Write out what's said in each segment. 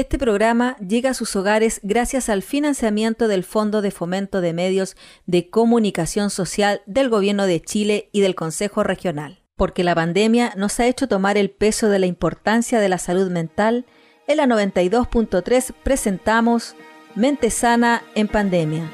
Este programa llega a sus hogares gracias al financiamiento del Fondo de Fomento de Medios de Comunicación Social del Gobierno de Chile y del Consejo Regional. Porque la pandemia nos ha hecho tomar el peso de la importancia de la salud mental, en la 92.3 presentamos Mente Sana en Pandemia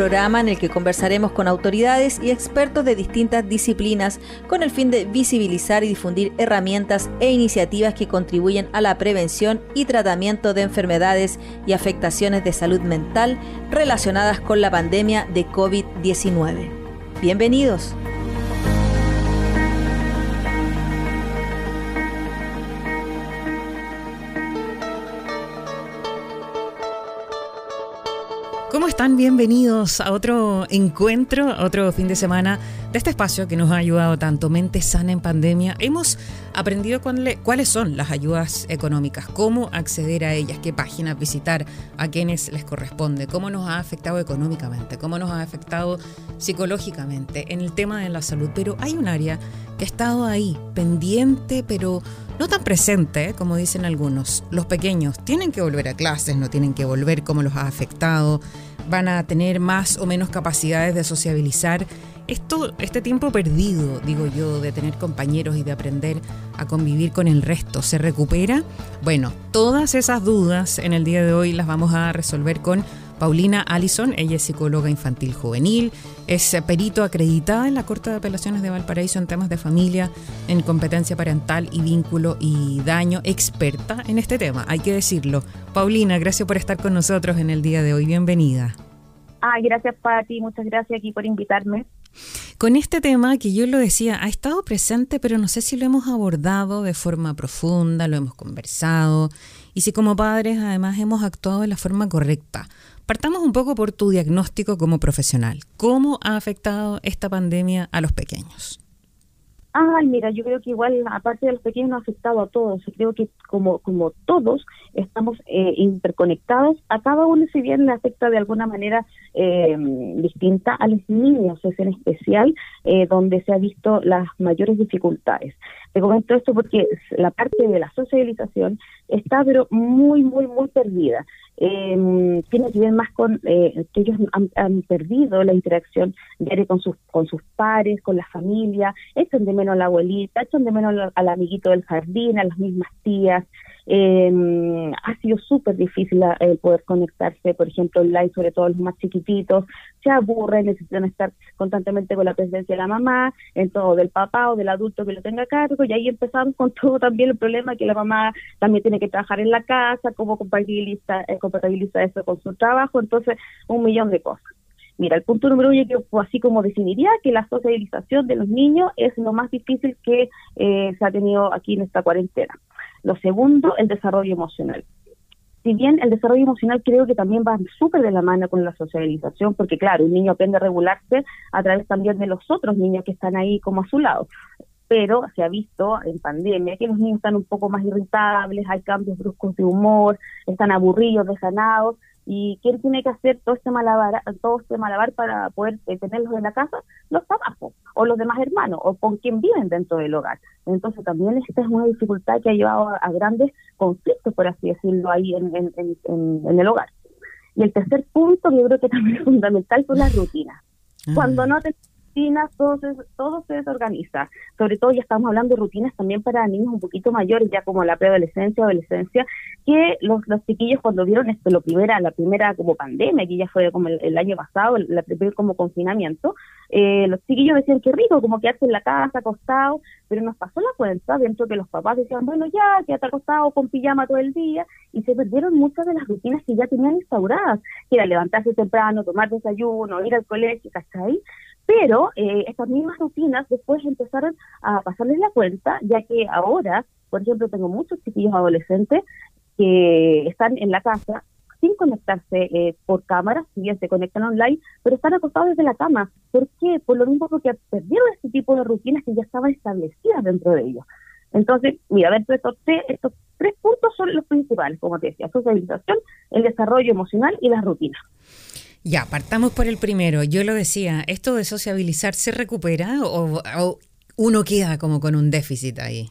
programa en el que conversaremos con autoridades y expertos de distintas disciplinas con el fin de visibilizar y difundir herramientas e iniciativas que contribuyen a la prevención y tratamiento de enfermedades y afectaciones de salud mental relacionadas con la pandemia de COVID-19. Bienvenidos. ¿Cómo están? Bienvenidos a otro encuentro, otro fin de semana de este espacio que nos ha ayudado tanto Mente Sana en Pandemia. Hemos aprendido cuáles son las ayudas económicas, cómo acceder a ellas, qué páginas visitar, a quienes les corresponde, cómo nos ha afectado económicamente, cómo nos ha afectado psicológicamente en el tema de la salud. Pero hay un área que ha estado ahí, pendiente, pero no tan presente, ¿eh? como dicen algunos. Los pequeños tienen que volver a clases, no tienen que volver, cómo los ha afectado van a tener más o menos capacidades de sociabilizar. Esto, este tiempo perdido, digo yo, de tener compañeros y de aprender a convivir con el resto, ¿se recupera? Bueno, todas esas dudas en el día de hoy las vamos a resolver con Paulina Allison, ella es psicóloga infantil juvenil, es perito acreditada en la Corte de Apelaciones de Valparaíso en temas de familia, en competencia parental y vínculo y daño, experta en este tema, hay que decirlo. Paulina, gracias por estar con nosotros en el día de hoy, bienvenida. Ah, gracias Pati, muchas gracias aquí por invitarme. Con este tema que yo lo decía, ha estado presente, pero no sé si lo hemos abordado de forma profunda, lo hemos conversado y si como padres además hemos actuado de la forma correcta. Partamos un poco por tu diagnóstico como profesional. ¿Cómo ha afectado esta pandemia a los pequeños? Ay, mira, yo creo que igual, aparte de los pequeños, ha afectado a todos. Creo que como, como todos estamos eh, interconectados, a cada uno, si bien le afecta de alguna manera eh, distinta, a los niños es en especial eh, donde se ha visto las mayores dificultades. Te comento esto porque la parte de la socialización está pero muy, muy, muy perdida. Eh, tiene que ver más con eh, que ellos han, perdido la interacción diaria con sus, con sus pares, con la familia, echan de menos a la abuelita, echan de menos al amiguito del jardín, a las mismas tías, eh, ha sido súper difícil el poder conectarse, por ejemplo, online, sobre todo los más chiquititos, se aburren, necesitan estar constantemente con la presencia de la mamá, en todo, del papá o del adulto que lo tenga a cargo, y ahí empezamos con todo también el problema que la mamá también tiene que trabajar en la casa, cómo compatibiliza, eh, compatibiliza eso con su trabajo, entonces un millón de cosas. Mira, el punto número uno, yo así como definiría que la socialización de los niños es lo más difícil que eh, se ha tenido aquí en esta cuarentena. Lo segundo, el desarrollo emocional. Si bien el desarrollo emocional creo que también va súper de la mano con la socialización, porque claro, un niño aprende a regularse a través también de los otros niños que están ahí como a su lado. Pero se ha visto en pandemia que los niños están un poco más irritables, hay cambios bruscos de humor, están aburridos, desanados, ¿Y quién tiene que hacer todo este malabar, todo este malabar para poder eh, tenerlos en la casa? Los papás o los demás hermanos o con quien viven dentro del hogar. Entonces también esta es una dificultad que ha llevado a, grandes conflictos, por así decirlo, ahí en, en, el hogar. Y el tercer punto, que yo creo que también es fundamental, son las rutinas. Ah. Cuando no te todo se, todo se desorganiza. Sobre todo ya estamos hablando de rutinas también para niños un poquito mayores, ya como la preadolescencia, adolescencia, que los, los chiquillos cuando vieron esto, lo primera, la primera como pandemia, que ya fue como el, año pasado, el, primer como confinamiento, eh, los chiquillos decían que rico, como quedarse en la casa acostado, pero nos pasó la cuenta dentro que los papás decían, bueno, ya, quédate acostado con pijama todo el día, y se perdieron muchas de las rutinas que ya tenían instauradas, que era levantarse temprano, tomar desayuno, ir al colegio, ¿cachai? Pero eh, estas mismas rutinas después empezaron a pasarles la cuenta, ya que ahora, por ejemplo, tengo muchos chiquillos adolescentes que están en la casa sin conectarse eh, por cámara, si bien se conectan online, pero están acostados desde la cama. ¿Por qué? Por lo mismo porque perdieron este tipo de rutinas que ya estaban establecidas dentro de ellos. Entonces, mira, dentro de estos, estos tres puntos son los principales, como te decía, socialización, el desarrollo emocional y las rutinas. Ya, partamos por el primero. Yo lo decía, ¿esto de sociabilizar se recupera o, uno queda como con un déficit ahí?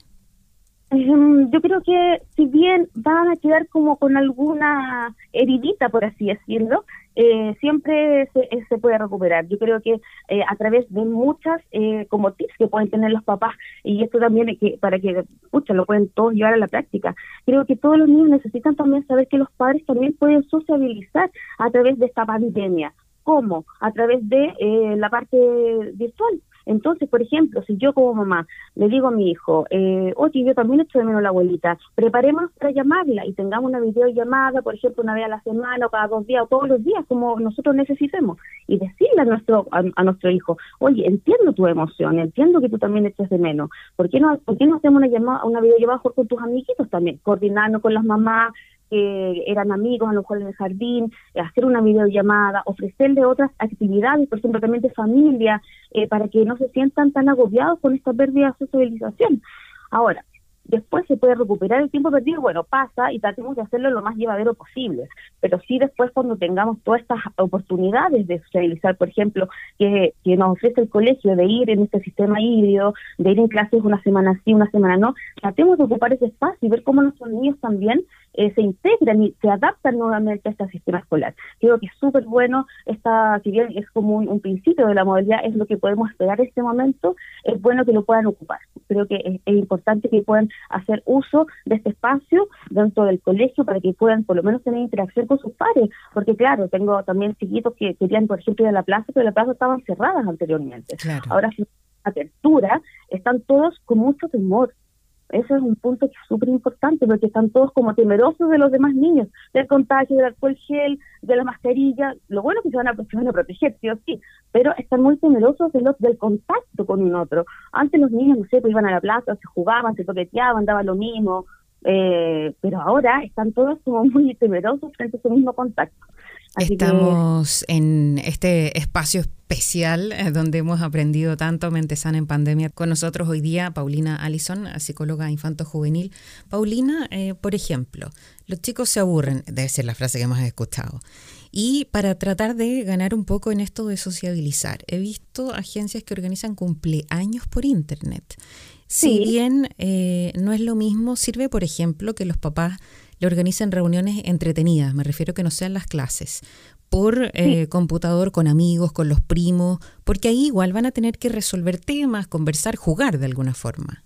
Em, yo creo que si bien van a quedar como con alguna heridita, por así decirlo, eh, siempre se, eh, se, puede recuperar. Yo creo que eh, a través de muchas eh, como tips que pueden tener los papás y esto también para que pucha, lo pueden todos llevar a la práctica. Creo que todos los niños necesitan también saber que los padres también pueden sociabilizar a través de esta pandemia. ¿Cómo? A través de la parte virtual entonces, por ejemplo, si yo como mamá le digo a mi hijo, eh, oye, yo también echo de menos a la abuelita, preparemos para llamarla y tengamos una videollamada, por ejemplo, una vez a la semana o cada dos días o todos los días, como nosotros necesitemos, y decirle a nuestro, a, nuestro hijo, oye, entiendo tu emoción, entiendo que tú también eches de menos, ¿por qué no, por qué no hacemos una, llamada, una videollamada con tus amiguitos también? Coordinarnos con las mamás, que eran amigos a lo mejor en el jardín, eh, hacer una videollamada, ofrecerle otras actividades, por ejemplo, también de familia, eh, para que no se sientan tan agobiados con esta pérdida de socialización. Ahora, después se puede recuperar el tiempo perdido, bueno, pasa y tratemos de hacerlo lo más llevadero posible, pero sí después cuando tengamos todas estas oportunidades de socializar, por ejemplo, que, que nos ofrece el colegio de ir en este sistema híbrido, de ir en clases una semana sí, una semana no, tratemos de ocupar ese espacio y ver cómo nuestros niños también eh, se integran y se adaptan nuevamente a este sistema escolar. Creo que es súper bueno, esta, si bien es como un, principio de la modalidad, es lo que podemos esperar en este momento, es bueno que lo puedan ocupar. Creo que es, es importante que puedan hacer uso de este espacio dentro del colegio para que puedan por lo menos tener interacción con sus pares, porque claro, tengo también chiquitos que querían, por ejemplo, ir a la plaza, pero la plaza estaban cerradas anteriormente. Ahora, sin apertura, están todos con mucho temor, ese es un punto que es súper importante porque están todos como temerosos de los demás niños, del contagio, del alcohol gel, de la mascarilla. Lo bueno es que se van a, proteger, sí o sí, pero están muy temerosos de del contacto con un otro. Antes los niños, no sé, pues iban a la plaza, se jugaban, se toqueteaban, daban lo mismo, eh, pero ahora están todos como muy temerosos frente a ese mismo contacto. Estamos en este espacio especial eh, donde hemos aprendido tanto mente sana en pandemia. Con nosotros hoy día Paulina Allison, psicóloga infanto-juvenil. Paulina, eh, por ejemplo, los chicos se aburren, debe ser la frase que hemos escuchado. Y para tratar de ganar un poco en esto de sociabilizar, he visto agencias que organizan cumpleaños por internet. Si bien eh, no es lo mismo, sirve, por ejemplo, que los papás le organizan reuniones entretenidas, me refiero que no sean las clases, por eh, computador con amigos, con los primos, porque ahí igual van a tener que resolver temas, conversar, jugar de alguna forma.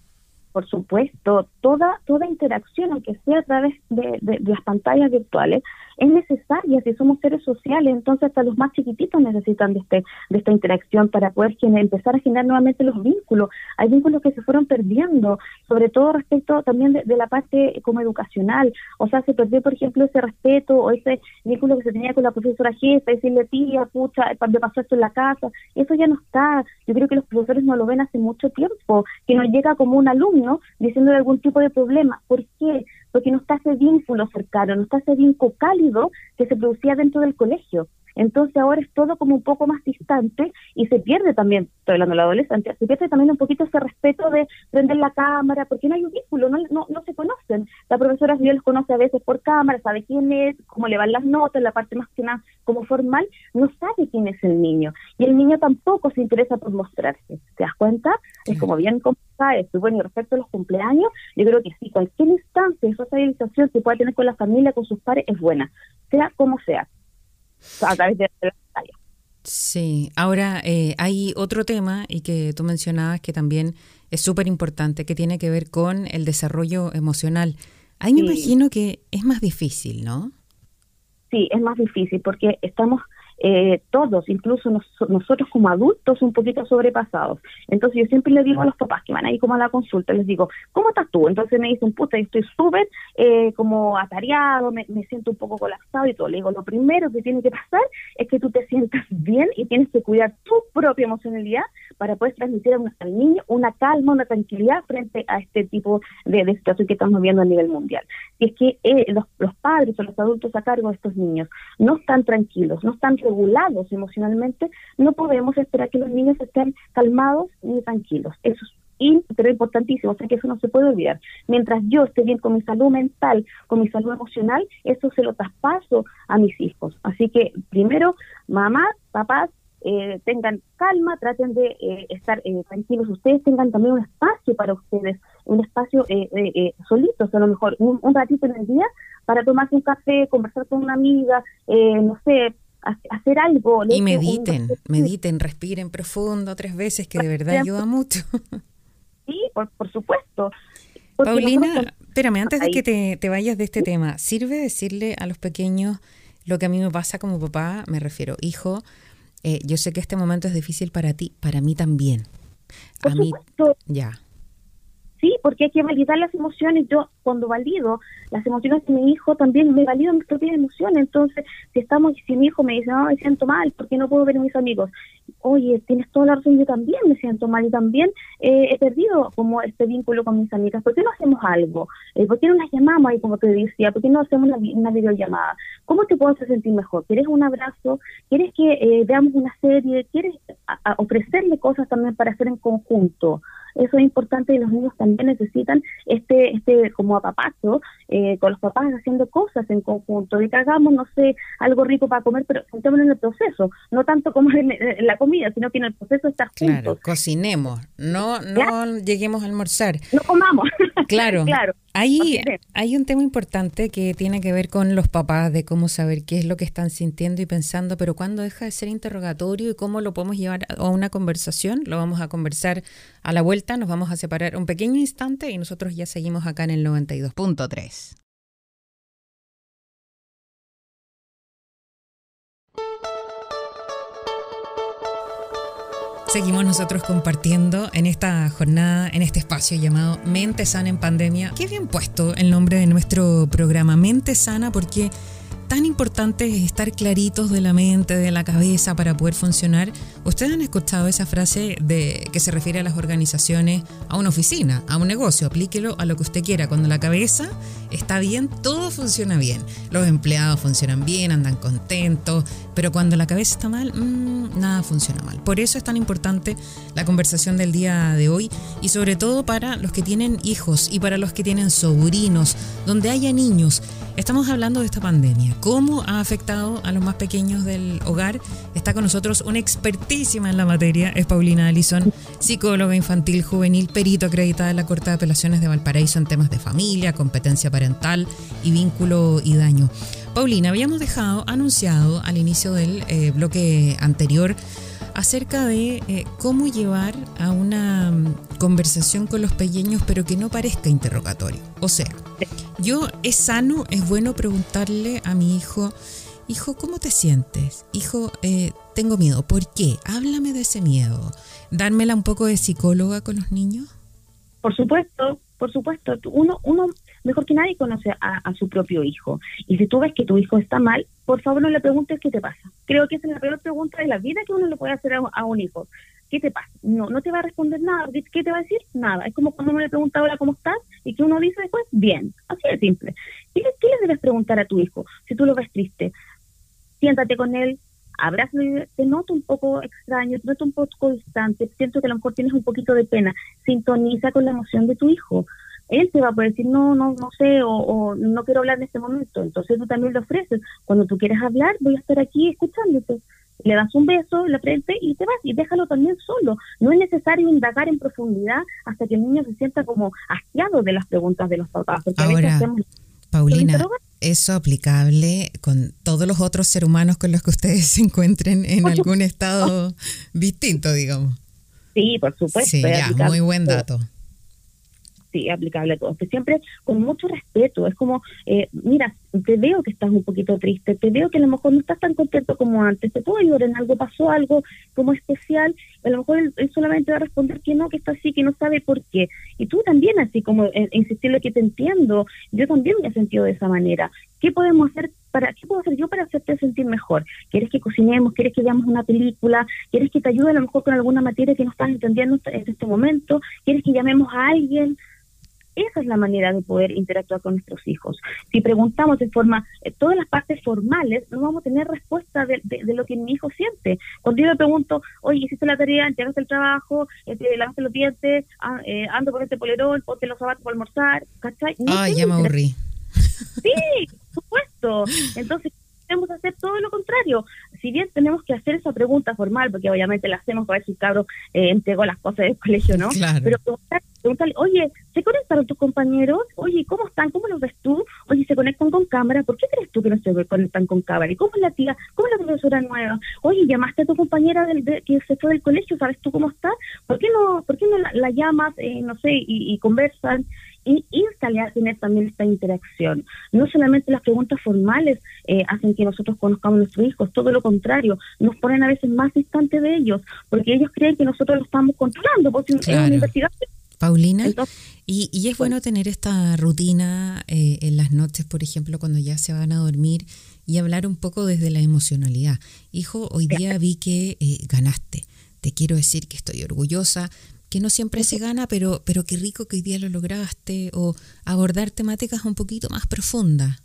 Por supuesto, toda toda interacción, aunque sea a través de las pantallas virtuales, es necesaria si somos seres sociales, entonces hasta los más chiquititos necesitan de este de esta interacción para poder empezar a generar nuevamente los vínculos. Hay vínculos que se fueron perdiendo, sobre todo respecto también de, la parte como educacional, o sea, se perdió por ejemplo ese respeto o ese vínculo que se tenía con la profesora jefa, decirle tía, pucha, me pasó esto en la casa, eso ya no está. Yo creo que los profesores no lo ven hace mucho tiempo, que nos llega como un alumno diciendo de algún tipo de problema. ¿Por qué? porque no está ese vínculo cercano, no está ese vínculo cálido que se producía dentro del colegio. Entonces ahora es todo como un poco más distante y se pierde también, estoy hablando de la adolescencia, se pierde también un poquito ese respeto de prender la cámara, porque no hay un vínculo, no, no, no se conocen. La profesora si los conoce a veces por cámara, sabe quién es, cómo le van las notas, la parte más que nada como formal, no sabe quién es el niño. Y el niño tampoco se interesa por mostrarse. ¿Te das cuenta? Es como bien es Y bueno, y respecto a los cumpleaños, yo creo que sí, cualquier instancia de socialización que pueda tener con la familia, con sus padres, es buena, sea como sea a través de la pantalla. Sí, ahora eh, hay otro tema y que tú mencionabas que también es súper importante, que tiene que ver con el desarrollo emocional. Ahí me imagino que es más difícil, ¿no? Sí, es más difícil porque estamos eh, todos, incluso nosotros como adultos, un poquito sobrepasados. Entonces yo siempre le digo a los papás que van ahí como a la consulta, les digo, ¿cómo estás tú? Entonces me dicen, puta, estoy súper eh, como atareado, me, siento un poco colapsado y todo. Le digo, lo primero que tiene que pasar es que tú te sientas bien y tienes que cuidar tu propia emocionalidad para poder transmitir al niño una calma, una tranquilidad frente a este tipo de, situación que estamos viendo a nivel mundial. Y es que eh, los padres o los adultos a cargo de estos niños no están tranquilos, no están regulados emocionalmente, no podemos esperar que los niños estén calmados ni tranquilos. Eso es pero importantísimo, o sea que eso no se puede olvidar. Mientras yo esté bien con mi salud mental, con mi salud emocional, eso se lo traspaso a mis hijos. Así que primero, mamá, papás, eh, tengan calma, traten de eh, estar eh, tranquilos. Ustedes tengan también un espacio para ustedes, un espacio solitos, a lo mejor un, ratito en el día para tomarse un café, conversar con una amiga, no sé, hacer algo. Y mediten, mediten, respiren profundo tres veces, que de verdad ayuda mucho. Sí, por, por supuesto. Paulina, espérame, antes de que te, te vayas de este tema, ¿sirve decirle a los pequeños lo que a mí me pasa como papá? Me refiero, hijo, eh, yo sé que este momento es difícil para ti, para mí también. a mí, ya. Sí, porque hay que validar las emociones. Yo cuando valido las emociones de mi hijo, también me valido mis propias emociones. Entonces, si estamos, si mi hijo me dice, no, me siento mal, porque no puedo ver a mis amigos? Oye, tienes toda la razón, yo también me siento mal y también eh, he perdido como este vínculo con mis amigas. ¿Por qué no hacemos algo? Eh, ¿Por qué no las llamamos ahí, como te decía? ¿Por qué no hacemos una, videollamada? ¿Cómo te puedo hacer sentir mejor? ¿Quieres un abrazo? ¿Quieres que eh, veamos una serie? ¿Quieres ofrecerle cosas también para hacer en conjunto? Eso es importante y los niños también necesitan este, este como apapacho eh, con los papás haciendo cosas en conjunto, de que hagamos, no sé, algo rico para comer, pero sentémonos en el proceso, no tanto como en, la comida, sino que en el proceso estar juntos. Claro, cocinemos, no, no lleguemos a almorzar. No comamos. Claro, claro. Hay, hay un tema importante que tiene que ver con los papás, de cómo saber qué es lo que están sintiendo y pensando, pero cuando deja de ser interrogatorio y cómo lo podemos llevar a una conversación, lo vamos a conversar a la vuelta, nos vamos a separar un pequeño instante y nosotros ya seguimos acá en el 92.3. Seguimos nosotros compartiendo en esta jornada, en este espacio llamado Mente Sana en Pandemia. Qué bien puesto el nombre de nuestro programa, Mente Sana, porque tan importante es estar claritos de la mente, de la cabeza para poder funcionar. Ustedes han escuchado esa frase de que se refiere a las organizaciones, a una oficina, a un negocio, aplíquelo a lo que usted quiera. Cuando la cabeza está bien, todo funciona bien. Los empleados funcionan bien, andan contentos, pero cuando la cabeza está mal, mm, nada funciona mal. Por eso es tan importante la conversación del día de hoy y sobre todo para los que tienen hijos y para los que tienen sobrinos, donde haya niños. Estamos hablando de esta pandemia cómo ha afectado a los más pequeños del hogar. Está con nosotros una expertísima en la materia, es Paulina Allison, psicóloga infantil juvenil, perito acreditada en la Corte de Apelaciones de Valparaíso en temas de familia, competencia y vínculo y daño. Paulina, habíamos dejado anunciado al inicio del eh, bloque anterior acerca de eh, cómo llevar a una mm, conversación con los pequeños pero que no parezca interrogatorio. O sea, yo es sano, es bueno preguntarle a mi hijo, hijo, ¿cómo te sientes? Hijo, eh, tengo miedo. ¿Por qué? Háblame de ese miedo. ¿Dármela un poco de psicóloga con los niños? Por supuesto, por supuesto. Uno, uno mejor que nadie conoce a, su propio hijo. Y si tú ves que tu hijo está mal, por favor no le preguntes qué te pasa. Creo que esa es la peor pregunta de la vida que uno le puede hacer a, un hijo. ¿Qué te pasa? No, no te va a responder nada. ¿Qué te va a decir? Nada. Es como cuando uno le pregunta ahora cómo estás y que uno dice después, bien. Así de simple. ¿Qué, qué le debes preguntar a tu hijo si tú lo ves triste? Siéntate con él, abrázalo, te noto un poco extraño, te noto un poco distante, siento que a lo mejor tienes un poquito de pena. Sintoniza con la emoción de tu hijo él te va a poder decir, no, no, no sé, o, no quiero hablar en este momento. Entonces tú también le ofreces, cuando tú quieres hablar, voy a estar aquí escuchándote. Le das un beso en la frente y te vas y déjalo también solo. No es necesario indagar en profundidad hasta que el niño se sienta como hastiado de las preguntas de los papás. Ahora, Paulina, eso aplicable con todos los otros seres humanos con los que ustedes se encuentren en algún estado distinto, digamos. Sí, por supuesto. Sí, ya, muy buen dato sí, aplicable a todos, siempre con mucho respeto. Es como, eh, mira, te veo que estás un poquito triste, te veo que a lo mejor no estás tan contento como antes, te puedo ayudar en algo, pasó algo como especial, a lo mejor él, solamente va a responder que no, que está así, que no sabe por qué. Y tú también, así como eh, insistirle que te entiendo, yo también me he sentido de esa manera. ¿Qué podemos hacer para, qué puedo hacer yo para hacerte sentir mejor? ¿Quieres que cocinemos? ¿Quieres que veamos una película? ¿Quieres que te ayude a lo mejor con alguna materia que no estás entendiendo en este momento? ¿Quieres que llamemos a alguien? Esa es la manera de poder interactuar con nuestros hijos. Si preguntamos de forma, eh, todas las partes formales, no vamos a tener respuesta de, lo que mi hijo siente. Cuando yo le pregunto, oye, hiciste la tarea, llegaste el trabajo, eh, te lavaste los dientes, ah, eh, ando con este polerón, ponte los zapatos para almorzar, ¿cachai? Ay, ya me aburrí. Sí, por supuesto. Entonces, a hacer todo lo contrario. Si bien tenemos que hacer esa pregunta formal, porque obviamente la hacemos para ver si el cabro eh, entregó las cosas del colegio, ¿no? Pero preguntarle, oye, ¿se conectaron tus compañeros? Oye, ¿cómo están? ¿Cómo los ves tú? Oye, ¿se conectan con cámara? ¿Por qué crees tú que no se conectan con cámara? ¿Y cómo es la tía? ¿Cómo es la profesora nueva? Oye, ¿llamaste a tu compañera del, que se fue del colegio? ¿Sabes tú cómo está? ¿Por qué no, por qué no la, llamas, eh, no sé, y, y conversan? Y instalar tener también esta interacción. No solamente las preguntas formales eh, hacen que nosotros conozcamos a nuestros hijos, todo lo contrario, nos ponen a veces más distantes de ellos, porque ellos creen que nosotros lo estamos controlando, porque es una investigación. Paulina, y, y, es bueno tener esta rutina eh, en las noches, por ejemplo, cuando ya se van a dormir y hablar un poco desde la emocionalidad. Hijo, hoy día vi que eh, ganaste. Te quiero decir que estoy orgullosa, que no siempre se gana, pero, pero qué rico que hoy día lo lograste, o abordar temáticas un poquito más profundas.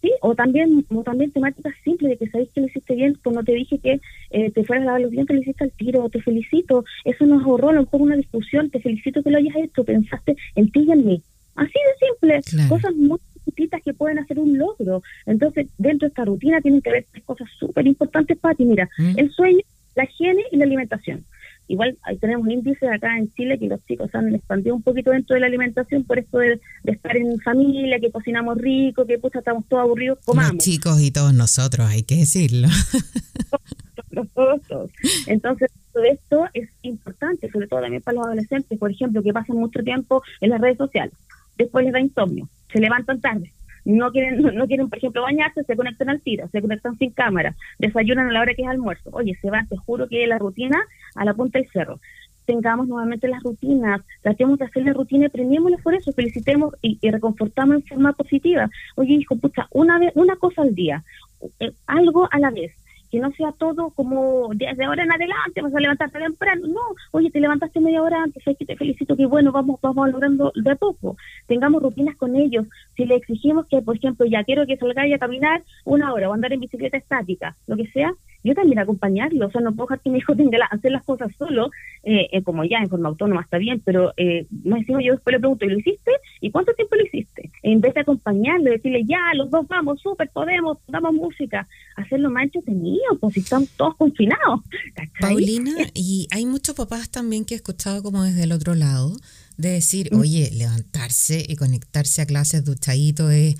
Sí, o también, o también temáticas simples de que sabéis que lo hiciste bien, cuando te dije que eh, te fueras a lavar los dientes, lo hiciste al tiro, te felicito, eso nos ahorró a lo mejor una discusión, te felicito que lo hayas hecho, pensaste en ti y en mí. Así de simple, cosas muy chiquitas que pueden hacer un logro. Entonces, dentro de esta rutina tienen que haber tres cosas súper importantes para ti. Mira, ¿Mm? el sueño, la higiene y la alimentación. Igual ahí tenemos índices acá en Chile que los chicos han expandido un poquito dentro de la alimentación por esto de, estar en familia, que cocinamos rico, que pues estamos todos aburridos, comamos. Los chicos y todos nosotros, hay que decirlo. todos, Entonces, todo esto es importante, sobre todo también para los adolescentes, por ejemplo, que pasan mucho tiempo en las redes sociales. Después les da insomnio, se levantan tarde, no quieren, no, quieren, por ejemplo, bañarse, se conectan al tiro, se conectan sin cámara, desayunan a la hora que es almuerzo. Oye, se va, te juro que la rutina a la punta del cerro. Tengamos nuevamente las rutinas, tratemos de hacer la rutina y por eso, felicitemos y, reconfortamos en forma positiva. Oye, hijo, pucha, una vez, una cosa al día, eh, algo a la vez que no sea todo como desde ahora en adelante vas a levantarte temprano, no, oye, te levantaste media hora antes, que te felicito, que bueno, vamos, vamos logrando de poco, tengamos rutinas con ellos, si le exigimos que, por ejemplo, ya quiero que salgáis a caminar una hora o andar en bicicleta estática, lo que sea, yo también acompañarlo, o sea, no puedo dejar que mi hijo tenga que hacer las cosas solo, eh, eh, como ya en forma autónoma está bien, pero eh, más encima yo después le pregunto, ¿y lo hiciste? ¿Y cuánto tiempo lo hiciste? En vez de acompañarlo, decirle, ya, los dos vamos, súper, podemos, damos música, hacerlo más entretenido, pues si estamos todos confinados. Paulina, y hay muchos papás también que he escuchado como desde el otro lado, de decir, mm. oye, levantarse y conectarse a clases duchadito es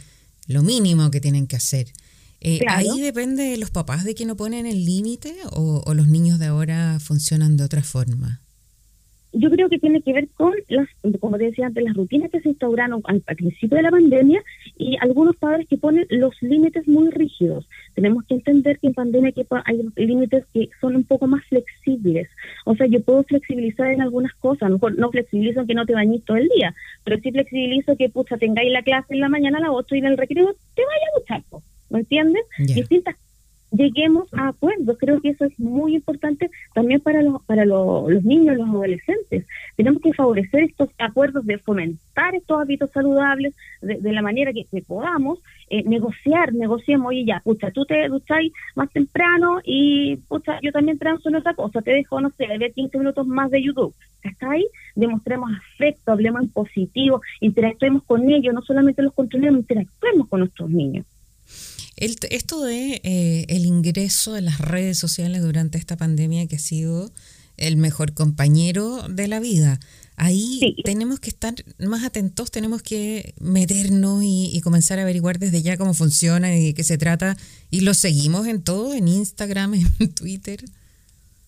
lo mínimo que tienen que hacer. Eh, ahí depende de los papás de que no ponen el límite o, los niños de ahora funcionan de otra forma. Yo creo que tiene que ver con las, como te decía antes, las rutinas que se instauraron al, principio de la pandemia y algunos padres que ponen los límites muy rígidos. Tenemos que entender que en pandemia hay límites que son un poco más flexibles. O sea, yo puedo flexibilizar en algunas cosas, a lo mejor no flexibilizo en que no te bañes todo el día, pero sí flexibilizo que, pucha, tengáis la clase en la mañana a las 8 y en el recreo te vaya a duchar. ¿me entiendes? Distintas lleguemos a acuerdos. Creo que eso es muy importante también para los, para los, niños, los adolescentes. Tenemos que favorecer estos acuerdos de fomentar estos hábitos saludables de, la manera que, podamos, eh, negociar, negociemos, oye ya, pucha, tú te ducháis más temprano y pucha, yo también transo en otra cosa, te dejo, no sé, ver 15 minutos más de YouTube. Hasta ahí demostremos afecto, hablemos en positivo, interactuemos con ellos, no solamente los controlemos, interactuemos con nuestros niños esto de eh, el ingreso en las redes sociales durante esta pandemia que ha sido el mejor compañero de la vida. Ahí tenemos que estar más atentos, tenemos que meternos y, comenzar a averiguar desde ya cómo funciona y de qué se trata. Y lo seguimos en todo, en Instagram, en Twitter.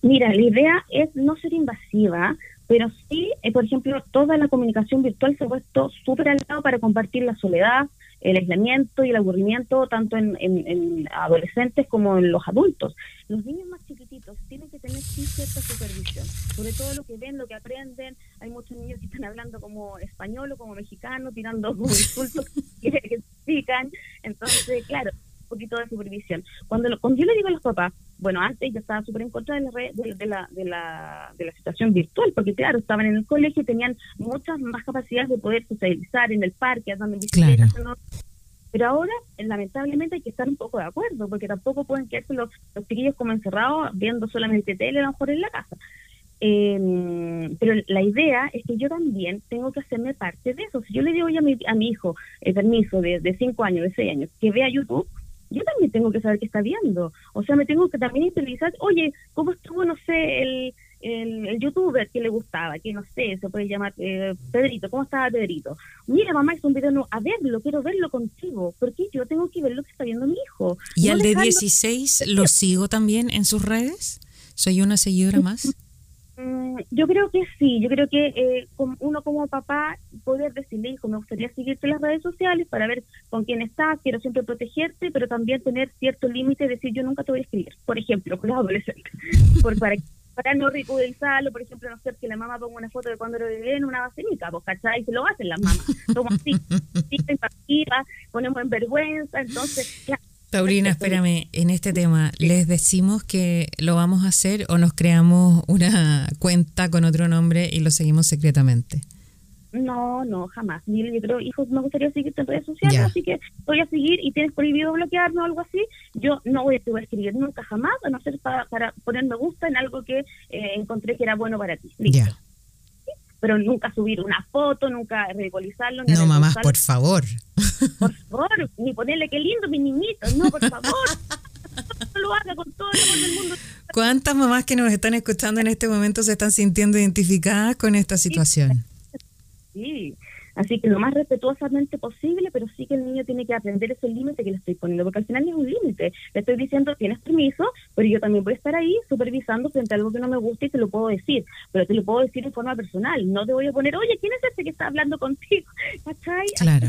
Mira, la idea es no ser invasiva, pero sí, eh, por ejemplo, toda la comunicación virtual se ha puesto súper al lado para compartir la soledad, el aislamiento y el aburrimiento tanto en, adolescentes como en los adultos. Los niños más chiquititos tienen que tener sí cierta supervisión, sobre todo lo que ven, lo que aprenden. Hay muchos niños que están hablando como español o como mexicano, tirando como insultos que, que explican. Entonces, claro, un poquito de supervisión. Cuando, lo, cuando yo le digo a los papás, bueno, antes yo estaba súper en contra de la, de, la, de, la, de la situación virtual, porque claro, estaban en el colegio y tenían muchas más capacidades de poder socializar en el parque, andando en bicicleta. Pero ahora, lamentablemente, hay que estar un poco de acuerdo, porque tampoco pueden quedarse los, los chiquillos como encerrados viendo solamente tele, a lo mejor en la casa. Eh, pero la idea es que yo también tengo que hacerme parte de eso. Si yo le digo a mi, a mi hijo, el permiso de 5 años, de 6 años, que vea YouTube, yo también tengo que saber qué está viendo. O sea, me tengo que también interiorizar, oye, ¿cómo estuvo, no sé, el, el, youtuber que le gustaba, que no sé, se puede llamar eh, Pedrito, ¿cómo estaba Pedrito? Mira, mamá, es un video, no, a verlo, quiero verlo contigo, porque yo tengo que ver lo que está viendo mi hijo. ¿Y al de 16 lo sigo también en sus redes? ¿Soy una seguidora más? Mm, yo creo que sí, yo creo que eh, uno como papá poder decirle, hijo, me gustaría seguirte en las redes sociales para ver con quién estás, quiero siempre protegerte, pero también tener cierto límite, decir yo nunca te voy a escribir, por ejemplo, con los adolescentes, por, para, para no ridiculizarlo, por ejemplo, no sé, que la mamá ponga una foto de cuando lo vive en una basenica, pues, ¿cachai? Y se lo hacen las mamás, somos así, ponemos en vergüenza, entonces, claro, Paulina, espérame, en este tema, ¿les decimos que lo vamos a hacer o nos creamos una cuenta con otro nombre y lo seguimos secretamente? No, no, jamás. Mira, yo creo, hijos, me gustaría seguirte en redes sociales, así que voy a seguir y tienes prohibido bloquearme o algo así. Yo no voy a, escribir nunca jamás, a no ser para, para poner me gusta en algo que eh, encontré que era bueno para ti. Listo pero nunca subir una foto, nunca ridiculizarlo. no, mamá, por favor. Por favor, ni ponerle qué lindo mi niñito, no, por favor. no lo haga con todo el amor del mundo. ¿Cuántas mamás que nos están escuchando en este momento se están sintiendo identificadas con esta situación? Sí, Así que lo más respetuosamente posible, pero sí que el niño tiene que aprender ese límite que le estoy poniendo, porque al final es un límite. Le estoy diciendo, tienes permiso, pero yo también voy a estar ahí supervisando frente a algo que no me gusta y te lo puedo decir, pero te lo puedo decir en forma personal. No te voy a poner, oye, ¿quién es ese que está hablando contigo? ¿Cachai? Claro.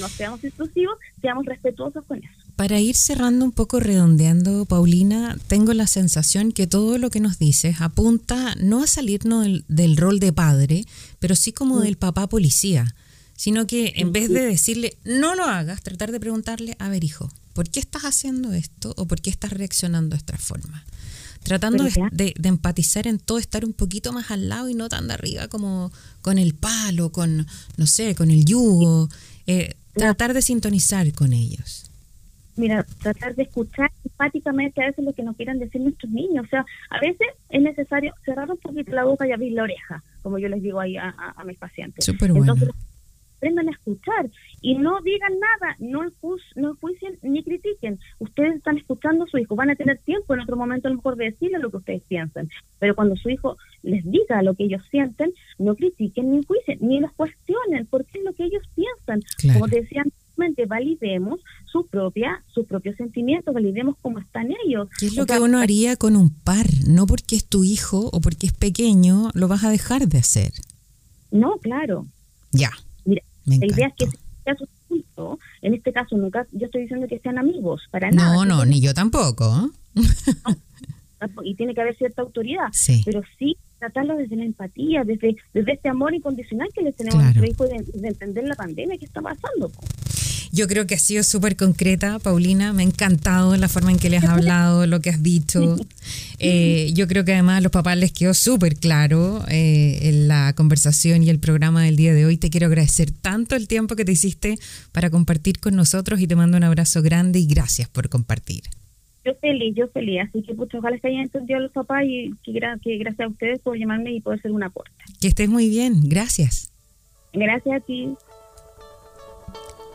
No seamos exclusivos, seamos respetuosos con eso. Para ir cerrando un poco, redondeando, Paulina, tengo la sensación que todo lo que nos dices apunta no a salirnos del, rol de padre, pero sí como mm. del papá policía, sino que en vez de decirle no lo hagas, tratar de preguntarle, a ver hijo, ¿por qué estás haciendo esto o por qué estás reaccionando de esta forma? Tratando de, empatizar en todo, estar un poquito más al lado y no tan de arriba como con el palo, con, no sé, con el yugo. Eh, tratar de sintonizar con ellos mira, tratar de escuchar empáticamente a veces lo que nos quieran decir nuestros niños. O sea, a veces es necesario cerrar un poquito la boca y abrir la oreja, como yo les digo ahí a, mis pacientes. Entonces, aprendan a escuchar y no digan nada, no, no juicien ni critiquen. Ustedes están escuchando a su hijo, van a tener tiempo en otro momento a lo mejor de decirle lo que ustedes piensan, pero cuando su hijo les diga lo que ellos sienten, no critiquen ni juicien, ni los cuestionen, porque es lo que ellos piensan. Como te decían validemos su propia, sus propios sentimientos, validemos cómo están ellos. ¿Qué es lo que uno haría con un par? No porque es tu hijo o porque es pequeño, lo vas a dejar de hacer. No, claro. Ya. Mira, la idea es que sea su en este caso nunca yo estoy diciendo que sean amigos, para nada. No, no, ni yo tampoco. y tiene que haber cierta autoridad, sí. pero sí tratarlo desde la empatía, desde, desde este amor incondicional que les tenemos a nuestro hijo de, entender la pandemia que está pasando. Yo creo que ha sido súper concreta, Paulina. Me ha encantado la forma en que le has hablado, lo que has dicho. Eh, yo creo que además a los papás les quedó súper claro eh, en la conversación y el programa del día de hoy. Te quiero agradecer tanto el tiempo que te hiciste para compartir con nosotros y te mando un abrazo grande y gracias por compartir. Yo feliz, yo feliz. Así que pues, ojalá que hayan entendido a los papás y que, que gracias a ustedes por llamarme y poder ser un aporte. Que estés muy bien. Gracias. Gracias a ti.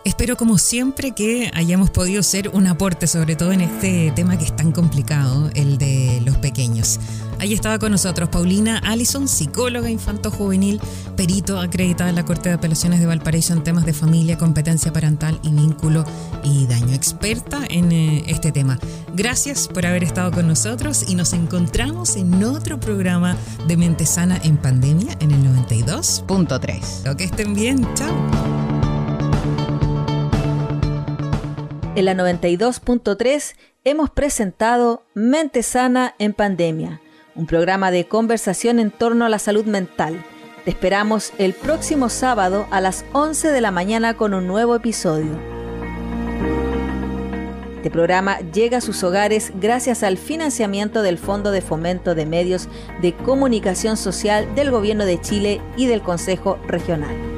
Espero como siempre que hayamos podido ser un aporte, sobre todo en este tema que es tan complicado, el de los pequeños. Ahí estaba con nosotros Paulina Allison, psicóloga infanto-juvenil, perito acreditada en la Corte de Apelaciones de Valparaíso en temas de familia, competencia parental y vínculo y daño, experta en eh, este tema. Gracias por haber estado con nosotros y nos encontramos en otro programa de Mente Sana en Pandemia en el 92.3. Lo que estén bien, chao. En la 92.3 hemos presentado Mente Sana en Pandemia, un programa de conversación en torno a la salud mental. Te esperamos el próximo sábado a las 11 de la mañana con un nuevo episodio. Este programa llega a sus hogares gracias al financiamiento del Fondo de Fomento de Medios de Comunicación Social del Gobierno de Chile y del Consejo Regional.